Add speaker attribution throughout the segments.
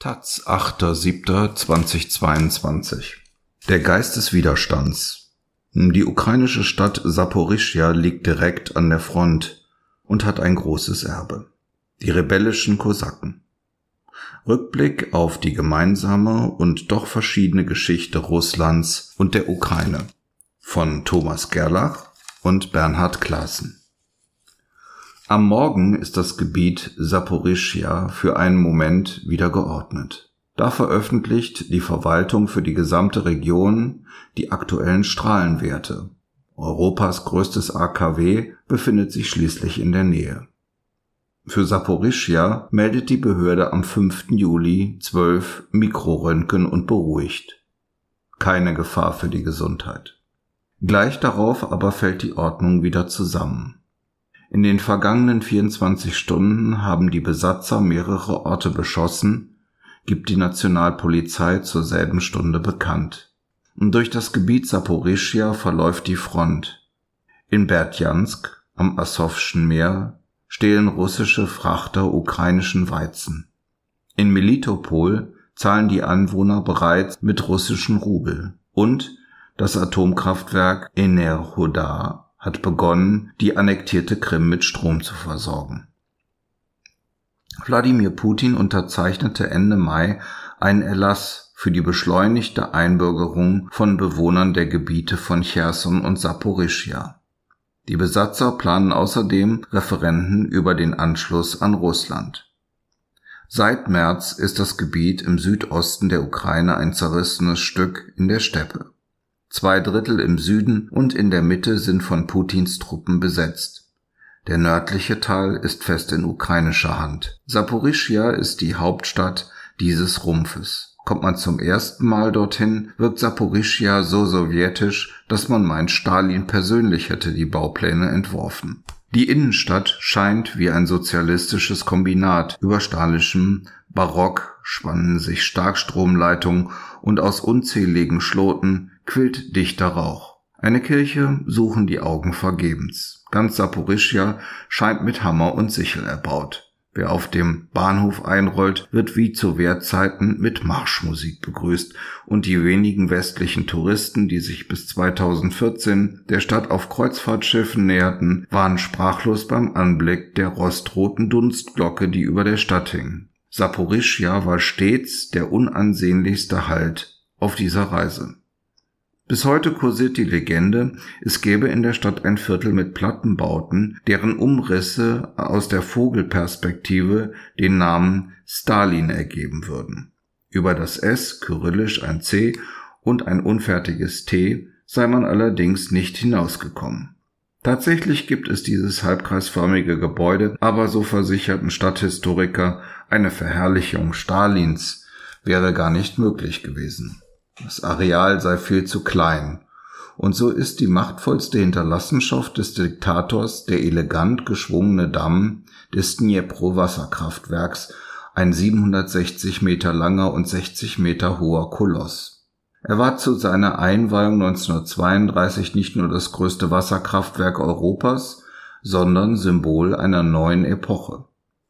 Speaker 1: Taz, 8.7.2022 Der Geist des Widerstands Die ukrainische Stadt Saporischja liegt direkt an der Front und hat ein großes Erbe. Die rebellischen Kosaken. Rückblick auf die gemeinsame und doch verschiedene Geschichte Russlands und der Ukraine von Thomas Gerlach und Bernhard Klaassen. Am Morgen ist das Gebiet Saporischschja für einen Moment wieder geordnet. Da veröffentlicht die Verwaltung für die gesamte Region die aktuellen Strahlenwerte. Europas größtes AKW befindet sich schließlich in der Nähe. Für Saporischschja meldet die Behörde am 5. Juli 12 Mikroröntgen und beruhigt. Keine Gefahr für die Gesundheit. Gleich darauf aber fällt die Ordnung wieder zusammen. In den vergangenen 24 Stunden haben die Besatzer mehrere Orte beschossen, gibt die Nationalpolizei zur selben Stunde bekannt. Und durch das Gebiet Saporischia verläuft die Front. In Berdjansk am Asowschen Meer stehlen russische Frachter ukrainischen Weizen. In Melitopol zahlen die Anwohner bereits mit russischen Rubel und das Atomkraftwerk Enerhodar hat begonnen, die annektierte Krim mit Strom zu versorgen. Wladimir Putin unterzeichnete Ende Mai einen Erlass für die beschleunigte Einbürgerung von Bewohnern der Gebiete von Cherson und Saporischia. Die Besatzer planen außerdem Referenden über den Anschluss an Russland. Seit März ist das Gebiet im Südosten der Ukraine ein zerrissenes Stück in der Steppe. Zwei Drittel im Süden und in der Mitte sind von Putins Truppen besetzt. Der nördliche Teil ist fest in ukrainischer Hand. Saporischia ist die Hauptstadt dieses Rumpfes. Kommt man zum ersten Mal dorthin, wirkt Saporischia so sowjetisch, dass man meint, Stalin persönlich hätte die Baupläne entworfen. Die Innenstadt scheint wie ein sozialistisches Kombinat. Über stalischem Barock spannen sich Starkstromleitungen und aus unzähligen Schloten quillt dichter Rauch. Eine Kirche suchen die Augen vergebens. Ganz Saporischja scheint mit Hammer und Sichel erbaut. Wer auf dem Bahnhof einrollt, wird wie zu Wehrzeiten mit Marschmusik begrüßt und die wenigen westlichen Touristen, die sich bis 2014 der Stadt auf Kreuzfahrtschiffen näherten, waren sprachlos beim Anblick der rostroten Dunstglocke, die über der Stadt hing. Saporischja war stets der unansehnlichste Halt auf dieser Reise. Bis heute kursiert die Legende, es gäbe in der Stadt ein Viertel mit Plattenbauten, deren Umrisse aus der Vogelperspektive den Namen Stalin ergeben würden. Über das S, kyrillisch ein C und ein unfertiges T sei man allerdings nicht hinausgekommen. Tatsächlich gibt es dieses halbkreisförmige Gebäude, aber so versicherten Stadthistoriker, eine Verherrlichung Stalins wäre gar nicht möglich gewesen. Das Areal sei viel zu klein. Und so ist die machtvollste Hinterlassenschaft des Diktators der elegant geschwungene Damm des Dnjepro-Wasserkraftwerks, ein 760 Meter langer und 60 Meter hoher Koloss. Er war zu seiner Einweihung 1932 nicht nur das größte Wasserkraftwerk Europas, sondern Symbol einer neuen Epoche.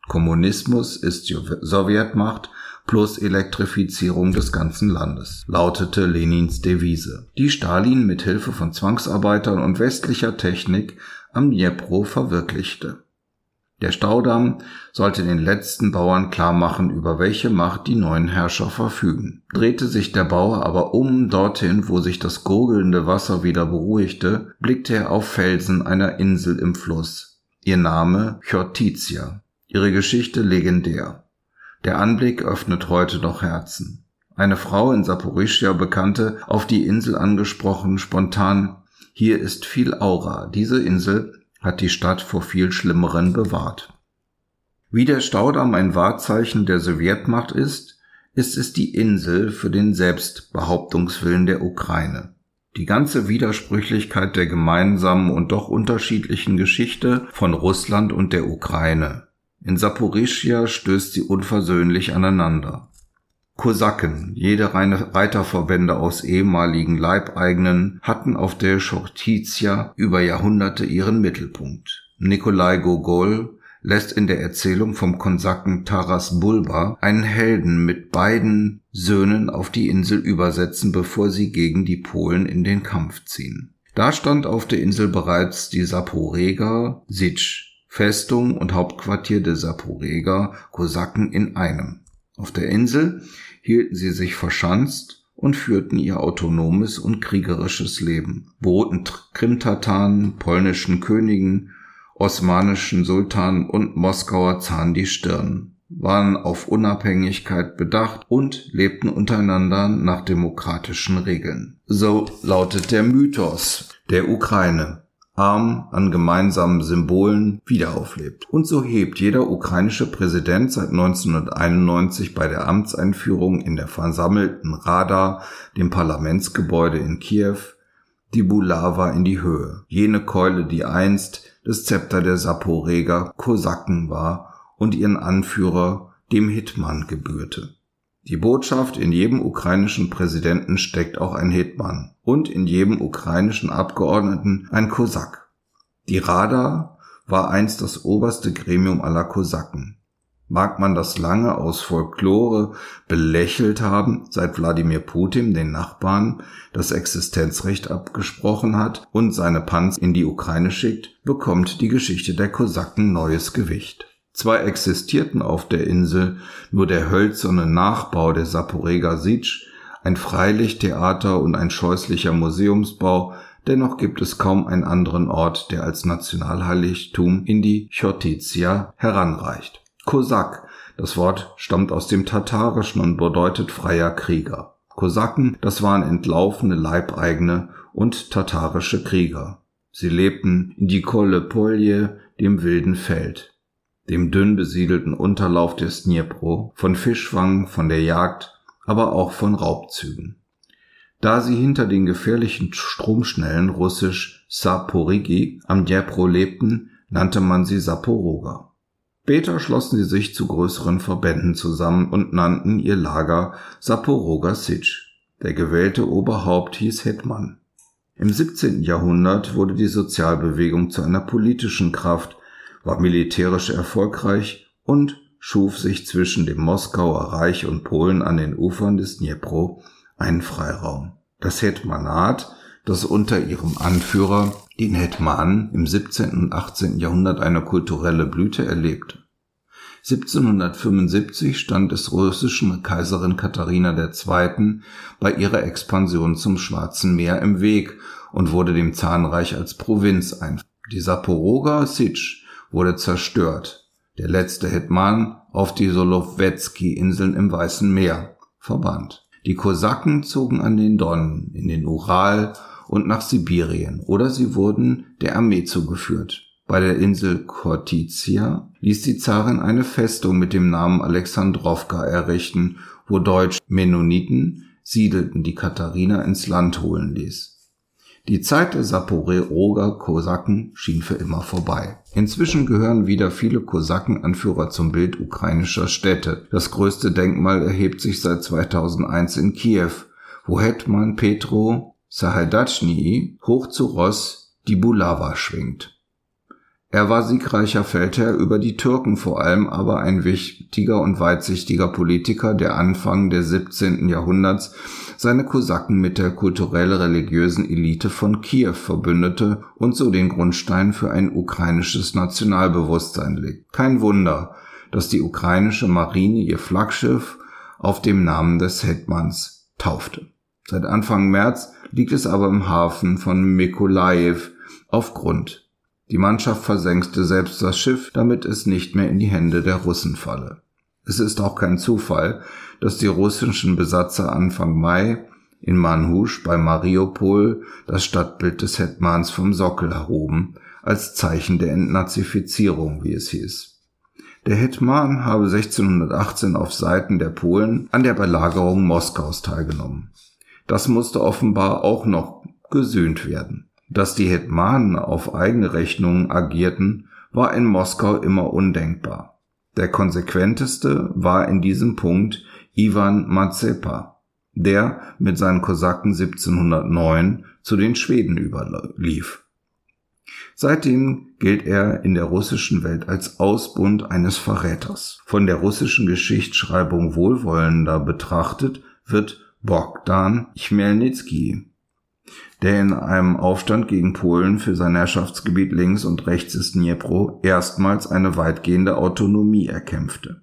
Speaker 1: Kommunismus ist Sowjetmacht plus Elektrifizierung des ganzen Landes, lautete Lenins Devise, die Stalin mit Hilfe von Zwangsarbeitern und westlicher Technik am Dnjepro verwirklichte. Der Staudamm sollte den letzten Bauern klarmachen, über welche Macht die neuen Herrscher verfügen. Drehte sich der Bauer aber um dorthin, wo sich das gurgelnde Wasser wieder beruhigte, blickte er auf Felsen einer Insel im Fluss. Ihr Name Chortizia, ihre Geschichte legendär. Der Anblick öffnet heute noch Herzen. Eine Frau in Saporischia bekannte, auf die Insel angesprochen, spontan, hier ist viel Aura. Diese Insel hat die Stadt vor viel Schlimmeren bewahrt. Wie der Staudamm ein Wahrzeichen der Sowjetmacht ist, ist es die Insel für den Selbstbehauptungswillen der Ukraine. Die ganze Widersprüchlichkeit der gemeinsamen und doch unterschiedlichen Geschichte von Russland und der Ukraine. In Saporischia stößt sie unversöhnlich aneinander. Kosaken, jede reine Reiterverbände aus ehemaligen Leibeigenen, hatten auf der Chortizia über Jahrhunderte ihren Mittelpunkt. Nikolai Gogol, lässt in der Erzählung vom Konsaken Taras Bulba einen Helden mit beiden Söhnen auf die Insel übersetzen, bevor sie gegen die Polen in den Kampf ziehen. Da stand auf der Insel bereits die Saporega Sitsch, Festung und Hauptquartier der Saporega Kosaken in einem. Auf der Insel hielten sie sich verschanzt und führten ihr autonomes und kriegerisches Leben, boten Krimtataren, polnischen Königen, osmanischen Sultanen und Moskauer Zahn die Stirn, waren auf Unabhängigkeit bedacht und lebten untereinander nach demokratischen Regeln. So lautet der Mythos der Ukraine arm an gemeinsamen Symbolen wiederauflebt. Und so hebt jeder ukrainische Präsident seit 1991 bei der Amtseinführung in der versammelten Rada, dem Parlamentsgebäude in Kiew, die Bulava in die Höhe, jene Keule, die einst das Zepter der Saporeger Kosaken war und ihren Anführer dem Hitman gebührte. Die Botschaft, in jedem ukrainischen Präsidenten steckt auch ein Hetman und in jedem ukrainischen Abgeordneten ein Kosak. Die Rada war einst das oberste Gremium aller Kosaken. Mag man das lange aus Folklore belächelt haben, seit Wladimir Putin den Nachbarn das Existenzrecht abgesprochen hat und seine Panzer in die Ukraine schickt, bekommt die Geschichte der Kosaken neues Gewicht. Zwar existierten auf der Insel nur der hölzerne Nachbau der Saporega Sitsch, ein Freilichttheater und ein scheußlicher Museumsbau, dennoch gibt es kaum einen anderen Ort, der als Nationalheiligtum in die Chotizia heranreicht. Kosak, das Wort stammt aus dem Tatarischen und bedeutet freier Krieger. Kosaken, das waren entlaufene Leibeigene und tatarische Krieger. Sie lebten in die Polje, dem wilden Feld dem dünn besiedelten Unterlauf des Dnipro, von Fischfang, von der Jagd, aber auch von Raubzügen. Da sie hinter den gefährlichen Stromschnellen russisch Saporigi am Dnipro lebten, nannte man sie Saporoga. Später schlossen sie sich zu größeren Verbänden zusammen und nannten ihr Lager Saporoga Sitsch. Der gewählte Oberhaupt hieß Hetman. Im 17. Jahrhundert wurde die Sozialbewegung zu einer politischen Kraft, war militärisch erfolgreich und schuf sich zwischen dem Moskauer Reich und Polen an den Ufern des Dnipro einen Freiraum. Das Hetmanat, das unter ihrem Anführer, den Hetman, im 17. und 18. Jahrhundert eine kulturelle Blüte erlebte. 1775 stand es russischen Kaiserin Katharina II. bei ihrer Expansion zum Schwarzen Meer im Weg und wurde dem Zahnreich als Provinz ein. Die Saporoga Sitsch wurde zerstört. Der letzte Hetman auf die Solowetski-Inseln im Weißen Meer verbannt. Die Kosaken zogen an den Don, in den Ural und nach Sibirien oder sie wurden der Armee zugeführt. Bei der Insel Kortizia ließ die Zarin eine Festung mit dem Namen Alexandrowka errichten, wo Deutsch Mennoniten siedelten, die Katharina ins Land holen ließ. Die Zeit der Saporoger Kosaken schien für immer vorbei. Inzwischen gehören wieder viele Kosakenanführer zum Bild ukrainischer Städte. Das größte Denkmal erhebt sich seit 2001 in Kiew, wo Hetman Petro Sahedachnyi hoch zu Ross die Bulava schwingt. Er war siegreicher Feldherr über die Türken vor allem, aber ein wichtiger und weitsichtiger Politiker, der Anfang des 17. Jahrhunderts seine Kosaken mit der kulturell-religiösen Elite von Kiew verbündete und so den Grundstein für ein ukrainisches Nationalbewusstsein legt. Kein Wunder, dass die ukrainische Marine ihr Flaggschiff auf dem Namen des Hetmans taufte. Seit Anfang März liegt es aber im Hafen von Mykolajew auf Grund. Die Mannschaft versenkte selbst das Schiff, damit es nicht mehr in die Hände der Russen falle. Es ist auch kein Zufall, dass die russischen Besatzer Anfang Mai in Manhusch bei Mariupol das Stadtbild des Hetmans vom Sockel erhoben, als Zeichen der Entnazifizierung, wie es hieß. Der Hetman habe 1618 auf Seiten der Polen an der Belagerung Moskaus teilgenommen. Das musste offenbar auch noch gesühnt werden. Dass die Hetmanen auf eigene Rechnung agierten, war in Moskau immer undenkbar. Der konsequenteste war in diesem Punkt Ivan Mazepa, der mit seinen Kosaken 1709 zu den Schweden überlief. Seitdem gilt er in der russischen Welt als Ausbund eines Verräters. Von der russischen Geschichtsschreibung wohlwollender betrachtet wird Bogdan Chmelnytsky, der in einem Aufstand gegen Polen für sein Herrschaftsgebiet links und rechts des Dnipro erstmals eine weitgehende Autonomie erkämpfte.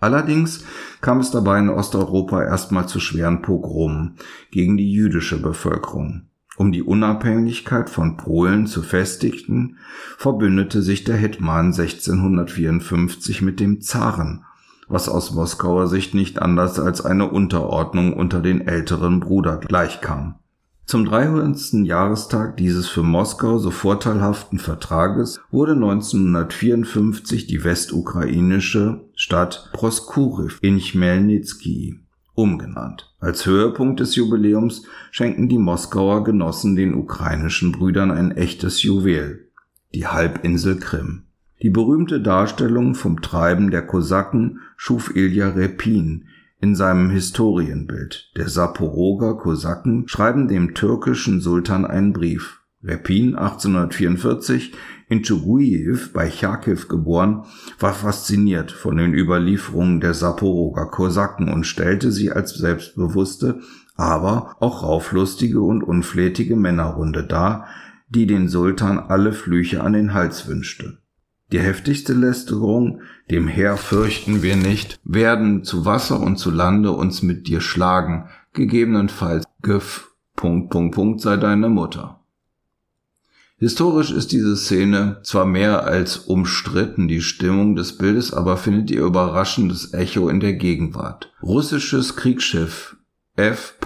Speaker 1: Allerdings kam es dabei in Osteuropa erstmal zu schweren Pogromen gegen die jüdische Bevölkerung. Um die Unabhängigkeit von Polen zu festigen, verbündete sich der Hetman 1654 mit dem Zaren, was aus Moskauer Sicht nicht anders als eine Unterordnung unter den älteren Bruder gleichkam. Zum 300. Jahrestag dieses für Moskau so vorteilhaften Vertrages wurde 1954 die westukrainische Stadt Proskuriv in Chmelnytsky umgenannt. Als Höhepunkt des Jubiläums schenken die Moskauer Genossen den ukrainischen Brüdern ein echtes Juwel, die Halbinsel Krim. Die berühmte Darstellung vom Treiben der Kosaken schuf Ilja Repin in seinem Historienbild. Der Saporoger Kosaken schreiben dem türkischen Sultan einen Brief. Repin 1844 in Tschugujew bei Charkiw geboren, war fasziniert von den Überlieferungen der Saporoger Kosaken und stellte sie als selbstbewusste, aber auch rauflustige und unflätige Männerrunde dar, die den Sultan alle Flüche an den Hals wünschte. Die heftigste Lästerung, dem Herr fürchten wir nicht, werden zu Wasser und zu Lande uns mit dir schlagen, gegebenenfalls Güff, Punkt, Punkt, Punkt sei deine Mutter. Historisch ist diese Szene zwar mehr als umstritten, die Stimmung des Bildes aber findet ihr überraschendes Echo in der Gegenwart. Russisches Kriegsschiff F.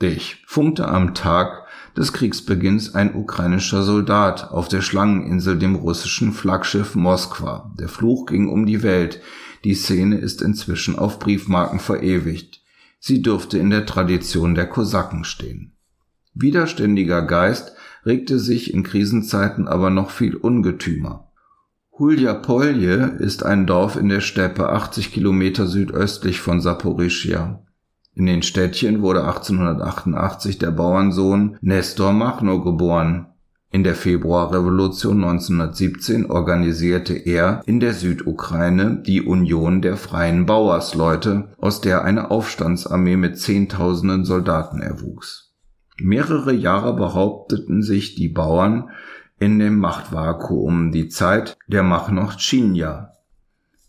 Speaker 1: Dich funkte am Tag des Kriegsbeginns ein ukrainischer Soldat auf der Schlangeninsel dem russischen Flaggschiff Moskwa. Der Fluch ging um die Welt. Die Szene ist inzwischen auf Briefmarken verewigt. Sie dürfte in der Tradition der Kosaken stehen. Widerständiger Geist regte sich in Krisenzeiten aber noch viel ungetümer. Huljapolje ist ein Dorf in der Steppe 80 Kilometer südöstlich von Saporischia. In den Städtchen wurde 1888 der Bauernsohn Nestor Machno geboren. In der Februarrevolution 1917 organisierte er in der Südukraine die Union der freien Bauersleute, aus der eine Aufstandsarmee mit Zehntausenden Soldaten erwuchs. Mehrere Jahre behaupteten sich die Bauern in dem Machtvakuum, die Zeit der Machnochtschinja.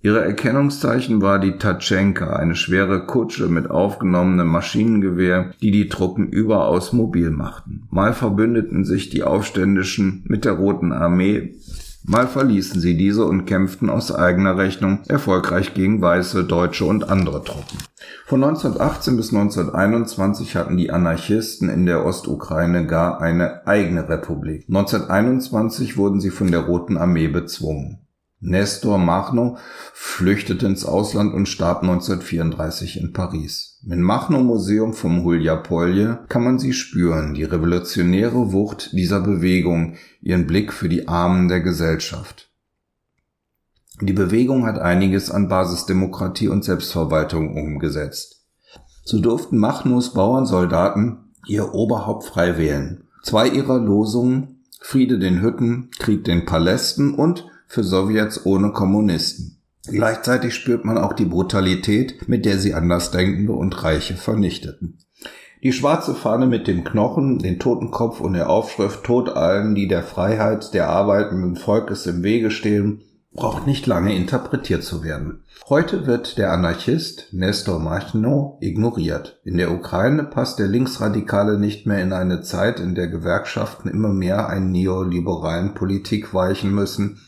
Speaker 1: Ihre Erkennungszeichen war die Tatschenka, eine schwere Kutsche mit aufgenommenem Maschinengewehr, die die Truppen überaus mobil machten. Mal verbündeten sich die Aufständischen mit der Roten Armee, Mal verließen sie diese und kämpften aus eigener Rechnung erfolgreich gegen Weiße, Deutsche und andere Truppen. Von 1918 bis 1921 hatten die Anarchisten in der Ostukraine gar eine eigene Republik. 1921 wurden sie von der Roten Armee bezwungen. Nestor Machno flüchtete ins Ausland und starb 1934 in Paris. Im Machno-Museum vom Huljapolje kann man sie spüren, die revolutionäre Wucht dieser Bewegung, ihren Blick für die Armen der Gesellschaft. Die Bewegung hat einiges an Basisdemokratie und Selbstverwaltung umgesetzt. So durften Machnos Bauernsoldaten ihr Oberhaupt frei wählen. Zwei ihrer Losungen Friede den Hütten, Krieg den Palästen und für Sowjets ohne Kommunisten. Gleichzeitig spürt man auch die Brutalität, mit der sie Andersdenkende und Reiche vernichteten. Die schwarze Fahne mit dem Knochen, den Totenkopf und der Aufschrift Tod allen, die der Freiheit der arbeitenden Volkes im Wege stehen, braucht nicht lange interpretiert zu werden. Heute wird der Anarchist Nestor Machno ignoriert. In der Ukraine passt der Linksradikale nicht mehr in eine Zeit, in der Gewerkschaften immer mehr einen neoliberalen Politik weichen müssen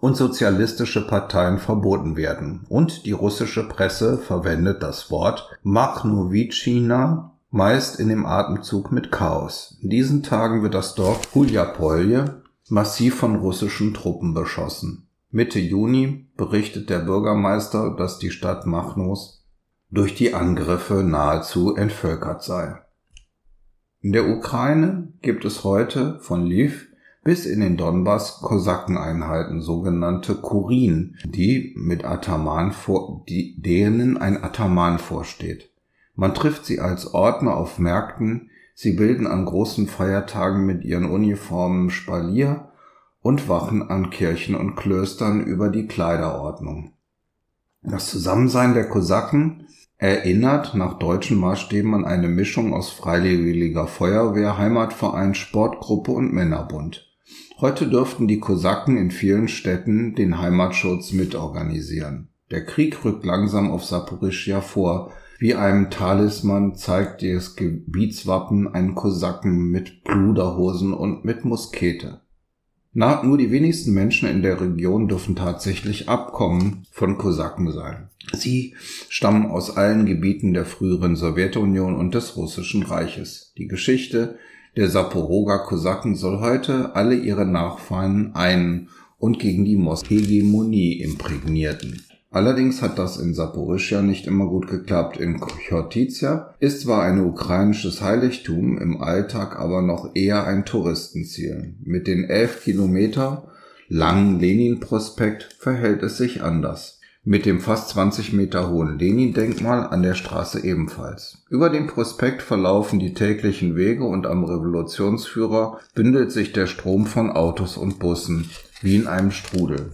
Speaker 1: und sozialistische Parteien verboten werden. Und die russische Presse verwendet das Wort Machnowiczina meist in dem Atemzug mit Chaos. In diesen Tagen wird das Dorf Huljapolje massiv von russischen Truppen beschossen. Mitte Juni berichtet der Bürgermeister, dass die Stadt Machnos durch die Angriffe nahezu entvölkert sei. In der Ukraine gibt es heute von Lviv bis in den Donbass Kosakeneinheiten, sogenannte Kurin, die mit Ataman vor, die, denen ein Ataman vorsteht. Man trifft sie als Ordner auf Märkten, Sie bilden an großen Feiertagen mit ihren Uniformen Spalier und wachen an Kirchen und Klöstern über die Kleiderordnung. Das Zusammensein der Kosaken erinnert nach deutschen Maßstäben an eine Mischung aus freiwilliger Feuerwehr, Heimatverein, Sportgruppe und Männerbund. Heute dürften die Kosaken in vielen Städten den Heimatschutz mitorganisieren. Der Krieg rückt langsam auf Saporischia vor. Wie einem Talisman zeigt das Gebietswappen einen Kosaken mit Pluderhosen und mit Muskete. Na, nur die wenigsten Menschen in der Region dürfen tatsächlich Abkommen von Kosaken sein. Sie stammen aus allen Gebieten der früheren Sowjetunion und des Russischen Reiches. Die Geschichte der Saporoga Kosaken soll heute alle ihre Nachfahren ein- und gegen die Moskhegemonie imprägnierten. Allerdings hat das in Saporischja nicht immer gut geklappt. In Chortizia ist zwar ein ukrainisches Heiligtum, im Alltag aber noch eher ein Touristenziel. Mit den elf Kilometer langen Lenin-Prospekt verhält es sich anders. Mit dem fast 20 Meter hohen Lenin-Denkmal an der Straße ebenfalls. Über den Prospekt verlaufen die täglichen Wege und am Revolutionsführer bündelt sich der Strom von Autos und Bussen wie in einem Strudel.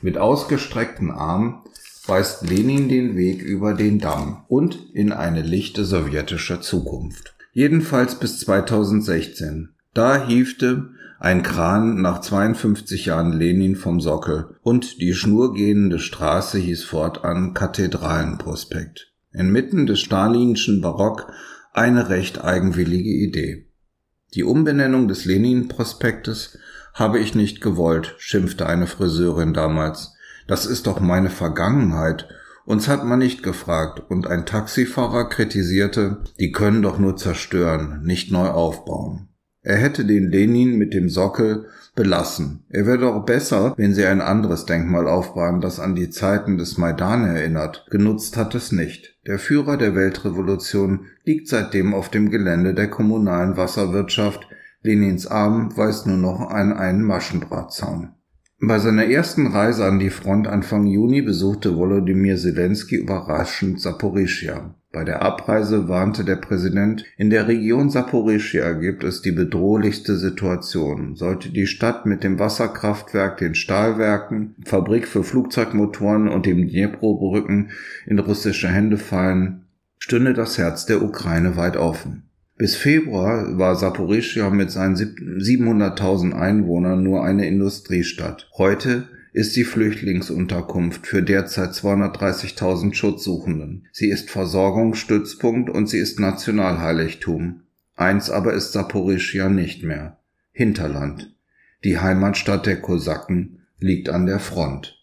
Speaker 1: Mit ausgestreckten Armen weist Lenin den Weg über den Damm und in eine lichte sowjetische Zukunft. Jedenfalls bis 2016. Da hiefte ein Kran nach 52 Jahren Lenin vom Sockel und die schnurgehende Straße hieß fortan Kathedralenprospekt. Inmitten des stalinschen Barock eine recht eigenwillige Idee. Die Umbenennung des Lenin-Prospektes habe ich nicht gewollt, schimpfte eine Friseurin damals. Das ist doch meine Vergangenheit. Uns hat man nicht gefragt und ein Taxifahrer kritisierte, die können doch nur zerstören, nicht neu aufbauen. Er hätte den Lenin mit dem Sockel belassen. Er wäre doch besser, wenn sie ein anderes Denkmal aufbauen, das an die Zeiten des Maidan erinnert. Genutzt hat es nicht. Der Führer der Weltrevolution liegt seitdem auf dem Gelände der kommunalen Wasserwirtschaft. Lenins Arm weist nur noch an einen Maschendrahtzaun. Bei seiner ersten Reise an die Front Anfang Juni besuchte Volodymyr Zelensky überraschend Saporischia. Bei der Abreise warnte der Präsident, in der Region Saporischia gibt es die bedrohlichste Situation. Sollte die Stadt mit dem Wasserkraftwerk, den Stahlwerken, Fabrik für Flugzeugmotoren und dem Dnipro-Brücken in russische Hände fallen, stünde das Herz der Ukraine weit offen. Bis Februar war Saporischia mit seinen 700.000 Einwohnern nur eine Industriestadt. Heute ist die Flüchtlingsunterkunft für derzeit 230.000 Schutzsuchenden. Sie ist Versorgungsstützpunkt und sie ist Nationalheiligtum. Eins aber ist Saporischia nicht mehr. Hinterland. Die Heimatstadt der Kosaken liegt an der Front.